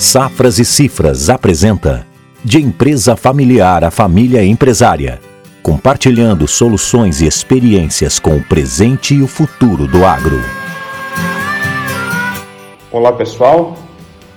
Safras e Cifras apresenta De empresa familiar a família empresária, compartilhando soluções e experiências com o presente e o futuro do agro. Olá pessoal,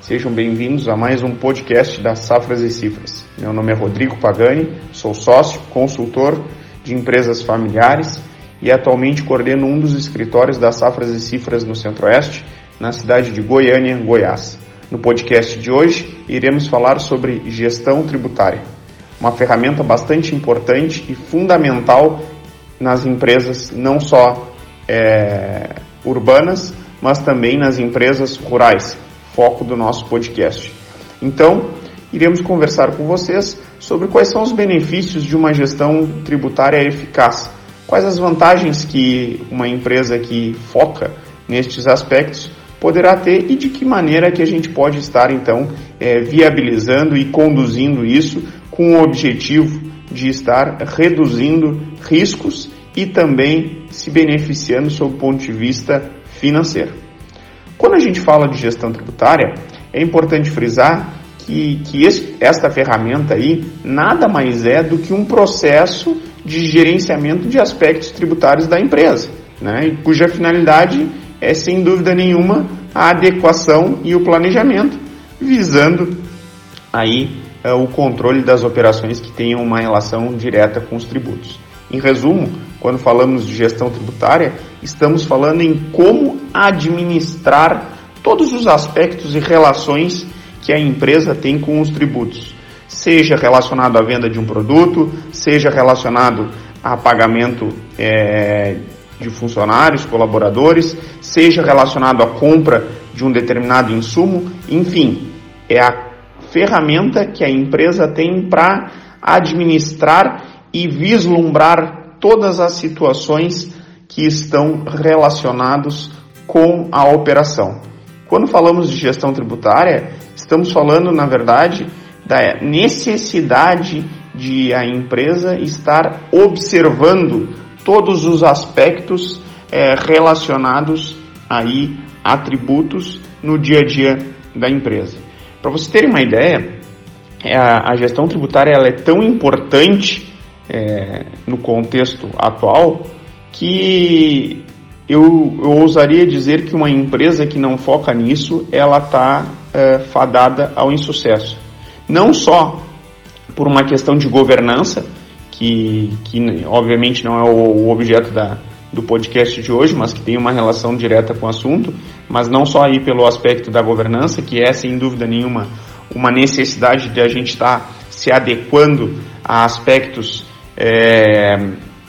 sejam bem-vindos a mais um podcast das Safras e Cifras. Meu nome é Rodrigo Pagani, sou sócio, consultor de empresas familiares e atualmente coordeno um dos escritórios das Safras e Cifras no Centro-Oeste, na cidade de Goiânia, Goiás. No podcast de hoje, iremos falar sobre gestão tributária, uma ferramenta bastante importante e fundamental nas empresas não só é, urbanas, mas também nas empresas rurais, foco do nosso podcast. Então, iremos conversar com vocês sobre quais são os benefícios de uma gestão tributária eficaz, quais as vantagens que uma empresa que foca nestes aspectos poderá ter e de que maneira que a gente pode estar então é, viabilizando e conduzindo isso com o objetivo de estar reduzindo riscos e também se beneficiando sob o ponto de vista financeiro. Quando a gente fala de gestão tributária, é importante frisar que, que esse, esta ferramenta aí nada mais é do que um processo de gerenciamento de aspectos tributários da empresa, né, cuja finalidade é sem dúvida nenhuma a adequação e o planejamento, visando aí é, o controle das operações que tenham uma relação direta com os tributos. Em resumo, quando falamos de gestão tributária, estamos falando em como administrar todos os aspectos e relações que a empresa tem com os tributos, seja relacionado à venda de um produto, seja relacionado a pagamento é, de funcionários, colaboradores, seja relacionado à compra de um determinado insumo, enfim, é a ferramenta que a empresa tem para administrar e vislumbrar todas as situações que estão relacionados com a operação. Quando falamos de gestão tributária, estamos falando, na verdade, da necessidade de a empresa estar observando todos os aspectos é, relacionados aí a tributos no dia a dia da empresa. Para vocês terem uma ideia, é, a, gestão tributária ela é tão importante é, no contexto atual que eu, eu, ousaria dizer que uma empresa que não foca nisso, ela está é, fadada ao insucesso. Não só por uma questão de governança, que, que obviamente não é o, o objeto da, do podcast de hoje, mas que tem uma relação direta com o assunto, mas não só aí pelo aspecto da governança, que é sem dúvida nenhuma uma necessidade de a gente estar tá se adequando a aspectos é,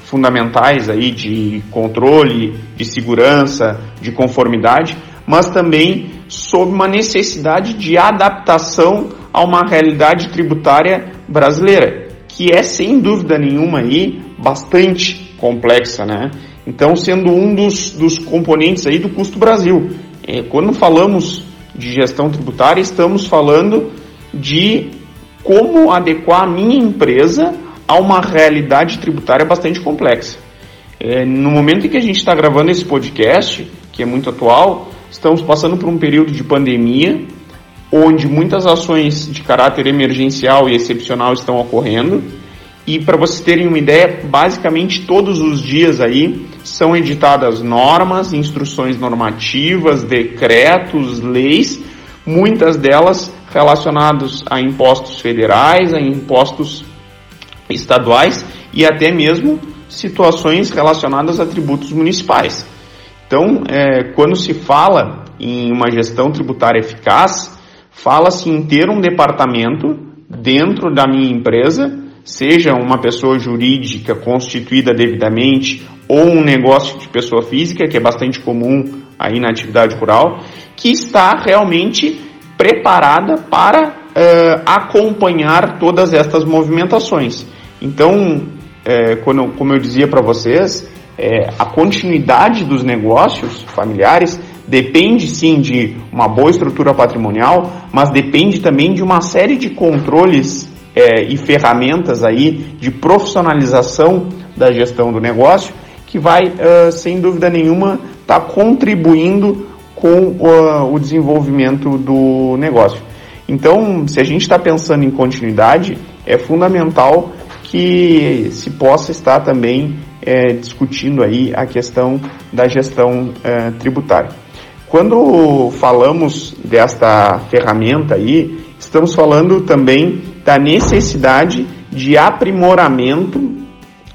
fundamentais aí de controle, de segurança, de conformidade, mas também sob uma necessidade de adaptação a uma realidade tributária brasileira que é sem dúvida nenhuma aí bastante complexa, né? Então, sendo um dos, dos componentes aí do custo Brasil. É, quando falamos de gestão tributária, estamos falando de como adequar a minha empresa a uma realidade tributária bastante complexa. É, no momento em que a gente está gravando esse podcast, que é muito atual, estamos passando por um período de pandemia, onde muitas ações de caráter emergencial e excepcional estão ocorrendo. E para vocês terem uma ideia, basicamente todos os dias aí são editadas normas, instruções normativas, decretos, leis, muitas delas relacionadas a impostos federais, a impostos estaduais e até mesmo situações relacionadas a tributos municipais. Então, é, quando se fala em uma gestão tributária eficaz, fala-se em ter um departamento dentro da minha empresa, seja uma pessoa jurídica constituída devidamente ou um negócio de pessoa física, que é bastante comum aí na atividade rural, que está realmente preparada para uh, acompanhar todas estas movimentações. Então, é, quando, como eu dizia para vocês, é, a continuidade dos negócios familiares depende sim de uma boa estrutura patrimonial, mas depende também de uma série de controles é, e ferramentas aí de profissionalização da gestão do negócio que vai, uh, sem dúvida nenhuma, estar tá contribuindo com uh, o desenvolvimento do negócio. Então, se a gente está pensando em continuidade, é fundamental que se possa estar também é, discutindo aí a questão da gestão é, tributária. Quando falamos desta ferramenta aí, estamos falando também da necessidade de aprimoramento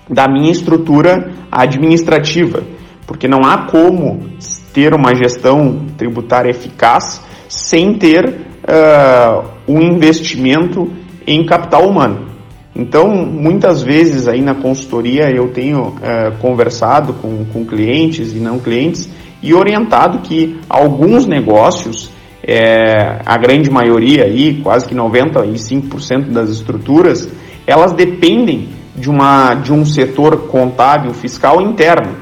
da minha estrutura administrativa, porque não há como ter uma gestão tributária eficaz sem ter uh, um investimento em capital humano. Então, muitas vezes aí na consultoria eu tenho uh, conversado com, com clientes e não clientes e orientado que alguns negócios, é, a grande maioria aí, quase que 95% das estruturas, elas dependem de, uma, de um setor contábil fiscal interno.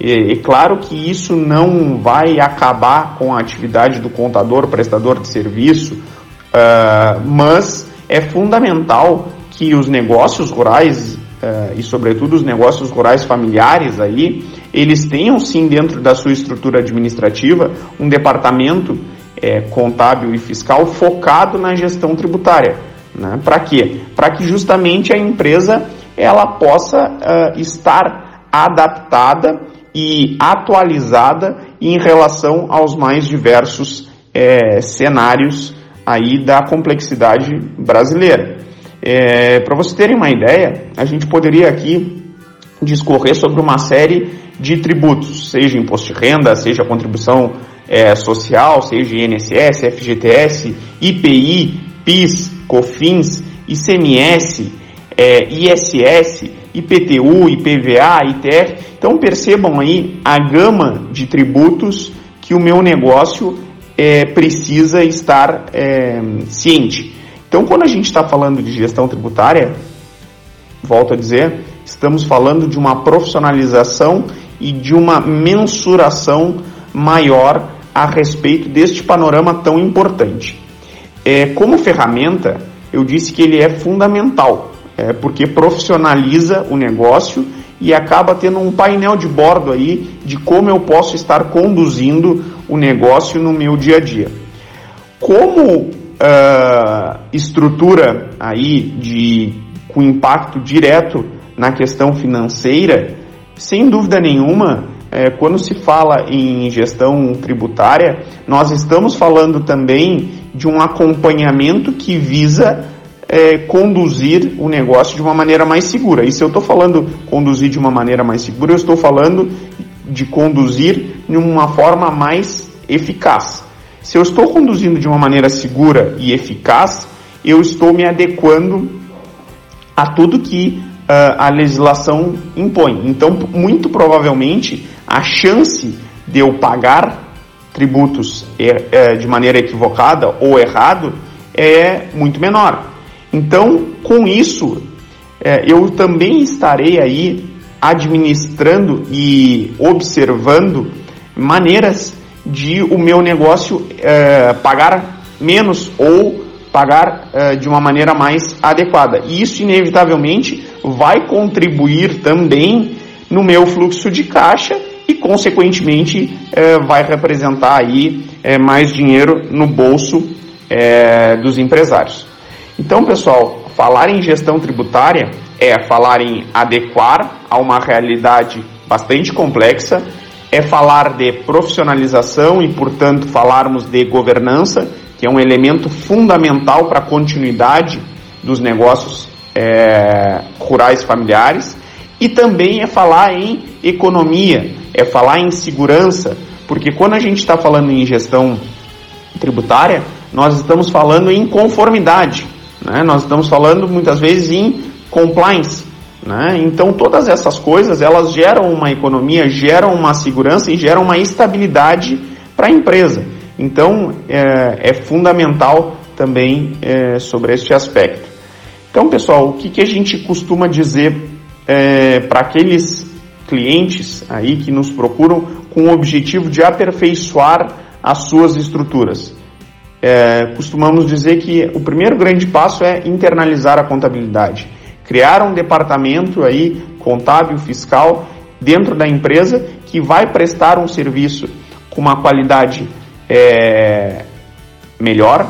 E, claro que isso não vai acabar com a atividade do contador, prestador de serviço, uh, mas é fundamental que os negócios rurais e, sobretudo, os negócios rurais familiares aí, eles tenham sim dentro da sua estrutura administrativa um departamento é, contábil e fiscal focado na gestão tributária. Né? Para quê? Para que justamente a empresa ela possa uh, estar adaptada e atualizada em relação aos mais diversos é, cenários aí da complexidade brasileira. É, Para vocês terem uma ideia, a gente poderia aqui discorrer sobre uma série de tributos, seja imposto de renda, seja contribuição é, social, seja INSS, FGTS, IPI, PIS, COFINS, ICMS, é, ISS, IPTU, IPVA, ITR. Então percebam aí a gama de tributos que o meu negócio é, precisa estar é, ciente. Então, quando a gente está falando de gestão tributária, volto a dizer, estamos falando de uma profissionalização e de uma mensuração maior a respeito deste panorama tão importante. É, como ferramenta, eu disse que ele é fundamental, é, porque profissionaliza o negócio e acaba tendo um painel de bordo aí de como eu posso estar conduzindo o negócio no meu dia a dia. Como uh, estrutura aí de com impacto direto na questão financeira, sem dúvida nenhuma, é, quando se fala em gestão tributária, nós estamos falando também de um acompanhamento que visa é, conduzir o negócio de uma maneira mais segura. E se eu estou falando conduzir de uma maneira mais segura, eu estou falando de conduzir de uma forma mais eficaz. Se eu estou conduzindo de uma maneira segura e eficaz, eu estou me adequando a tudo que uh, a legislação impõe. Então, muito provavelmente, a chance de eu pagar tributos é, de maneira equivocada ou errado é muito menor. Então, com isso, é, eu também estarei aí administrando e observando maneiras de o meu negócio é, pagar menos ou pagar é, de uma maneira mais adequada. E isso, inevitavelmente, vai contribuir também no meu fluxo de caixa e, consequentemente, é, vai representar aí é, mais dinheiro no bolso é, dos empresários. Então, pessoal, falar em gestão tributária é falar em adequar a uma realidade bastante complexa, é falar de profissionalização e, portanto, falarmos de governança, que é um elemento fundamental para a continuidade dos negócios é, rurais familiares, e também é falar em economia, é falar em segurança, porque quando a gente está falando em gestão tributária, nós estamos falando em conformidade. Né? Nós estamos falando muitas vezes em compliance. Né? Então todas essas coisas elas geram uma economia, geram uma segurança e geram uma estabilidade para a empresa. Então é, é fundamental também é, sobre este aspecto. Então pessoal, o que, que a gente costuma dizer é, para aqueles clientes aí que nos procuram com o objetivo de aperfeiçoar as suas estruturas? é, costumamos dizer que o primeiro grande passo é internalizar a contabilidade. Criar um departamento aí contábil, fiscal, dentro da empresa que vai prestar um serviço com uma qualidade é, melhor,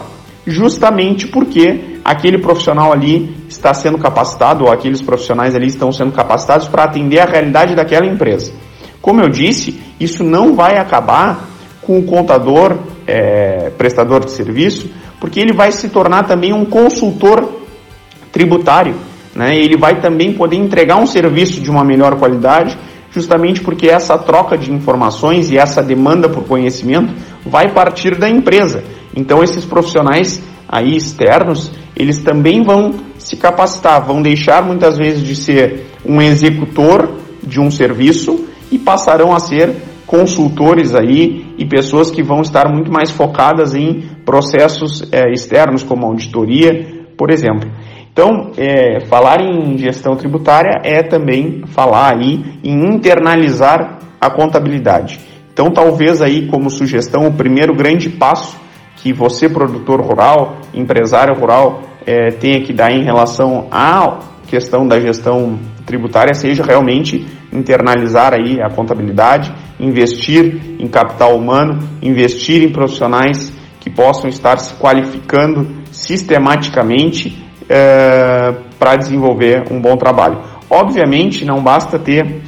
justamente porque aquele profissional ali está sendo capacitado, ou aqueles profissionais ali estão sendo capacitados para atender a realidade daquela empresa. Como eu disse, isso não vai acabar com o contador, é, prestador de serviço, porque ele vai se tornar também um consultor tributário. Né? Ele vai também poder entregar um serviço de uma melhor qualidade, justamente porque essa troca de informações e essa demanda por conhecimento vai partir da empresa. Então esses profissionais aí externos, eles também vão se capacitar, vão deixar muitas vezes de ser um executor de um serviço e passarão a ser consultores aí e pessoas que vão estar muito mais focadas em processos é, externos, como auditoria, por exemplo. Então, é, falar em gestão tributária é também falar aí em internalizar a contabilidade. Então, talvez aí como sugestão, o primeiro grande passo que você, produtor rural, empresário rural, é, tenha que dar em relação à questão da gestão tributária seja realmente internalizar aí a contabilidade, investir em capital humano, investir em profissionais que possam estar se qualificando sistematicamente é, para desenvolver um bom trabalho. Obviamente, não basta ter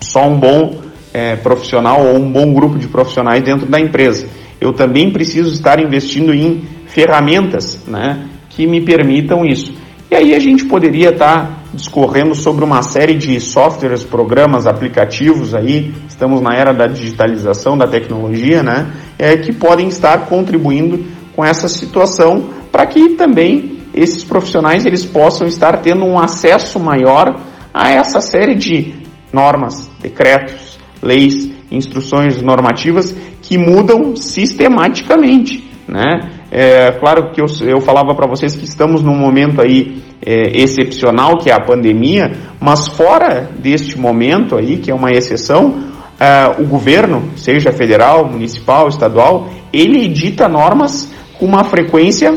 só um bom é, profissional ou um bom grupo de profissionais dentro da empresa. Eu também preciso estar investindo em ferramentas né, que me permitam isso. E aí a gente poderia estar discorrendo sobre uma série de softwares, programas, aplicativos aí, estamos na era da digitalização, da tecnologia, né, é, que podem estar contribuindo com essa situação para que também esses profissionais eles possam estar tendo um acesso maior a essa série de normas, decretos, leis, instruções normativas que mudam sistematicamente, né? É, claro que eu, eu falava para vocês que estamos num momento aí é, excepcional, que é a pandemia, mas fora deste momento aí, que é uma exceção, é, o governo, seja federal, municipal, estadual, ele edita normas com uma frequência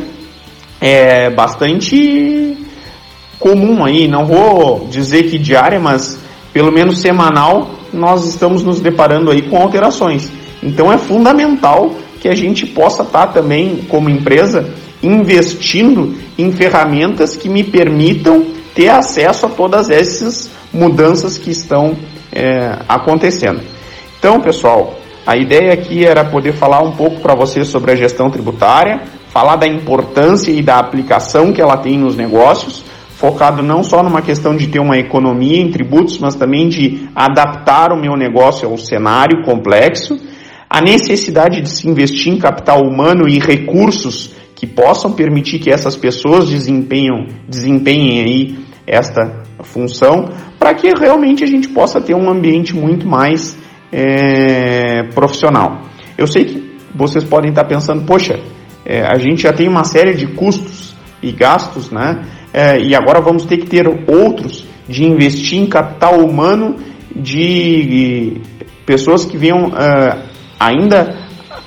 é, bastante comum aí, não vou dizer que diária, mas pelo menos semanal, nós estamos nos deparando aí com alterações. Então é fundamental que a gente possa estar tá também, como empresa, investindo em ferramentas que me permitam ter acesso a todas essas mudanças que estão é, acontecendo. Então, pessoal, a ideia aqui era poder falar um pouco para vocês sobre a gestão tributária, falar da importância e da aplicação que ela tem nos negócios, focado não só numa questão de ter uma economia em tributos, mas também de adaptar o meu negócio ao cenário complexo a necessidade de se investir em capital humano e recursos que possam permitir que essas pessoas desempenham, desempenhem aí esta função, para que realmente a gente possa ter um ambiente muito mais é, profissional. Eu sei que vocês podem estar pensando, poxa, é, a gente já tem uma série de custos e gastos, né? É, e agora vamos ter que ter outros de investir em capital humano de pessoas que venham uh, ainda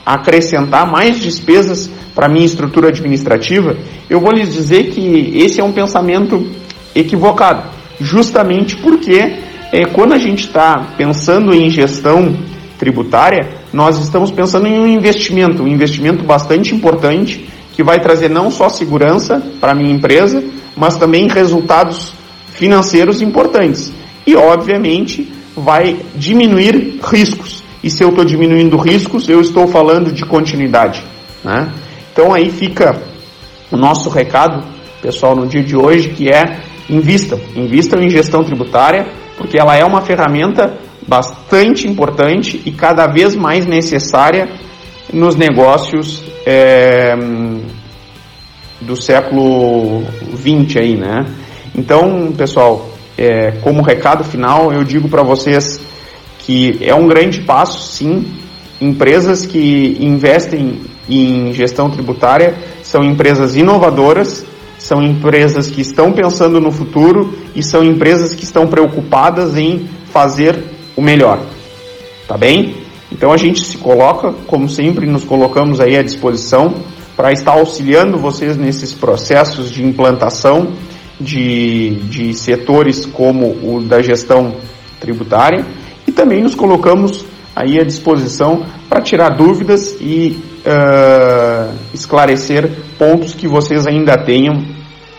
acrescentar mais despesas para minha estrutura administrativa, eu vou lhes dizer que esse é um pensamento equivocado, justamente porque é, quando a gente está pensando em gestão tributária, nós estamos pensando em um investimento, um investimento bastante importante que vai trazer não só segurança para a minha empresa, mas também resultados financeiros importantes. E, obviamente, vai diminuir riscos. E se eu estou diminuindo riscos, eu estou falando de continuidade. Né? Então aí fica o nosso recado, pessoal, no dia de hoje, que é invistam. Invistam em gestão tributária, porque ela é uma ferramenta bastante importante e cada vez mais necessária nos negócios é, do século 20 aí, né? Então, pessoal, é, como recado final, eu digo para vocês que é um grande passo, sim. Empresas que investem em gestão tributária são empresas inovadoras, são empresas que estão pensando no futuro e são empresas que estão preocupadas em fazer o melhor. Tá bem? Então a gente se coloca, como sempre, nos colocamos aí à disposição para estar auxiliando vocês nesses processos de implantação de, de setores como o da gestão tributária e também nos colocamos aí à disposição para tirar dúvidas e uh, esclarecer pontos que vocês ainda tenham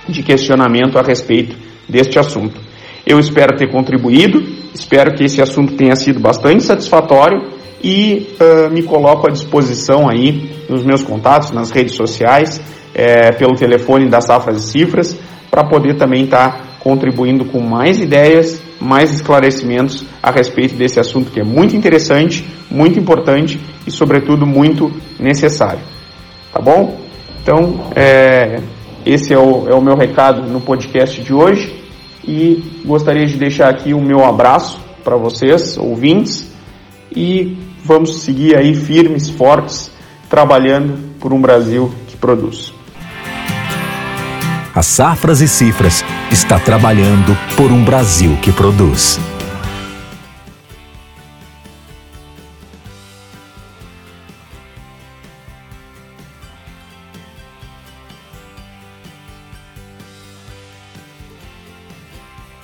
de questionamento a respeito deste assunto. Eu espero ter contribuído, espero que esse assunto tenha sido bastante satisfatório e uh, me coloco à disposição aí nos meus contatos, nas redes sociais, é, pelo telefone das Safras e Cifras, para poder também estar tá contribuindo com mais ideias, mais esclarecimentos a respeito desse assunto que é muito interessante, muito importante e, sobretudo, muito necessário. Tá bom? Então, é, esse é o, é o meu recado no podcast de hoje e gostaria de deixar aqui o meu abraço para vocês, ouvintes, e vamos seguir aí firmes, fortes, trabalhando por um Brasil que produz. A Safras e Cifras está trabalhando por um Brasil que produz.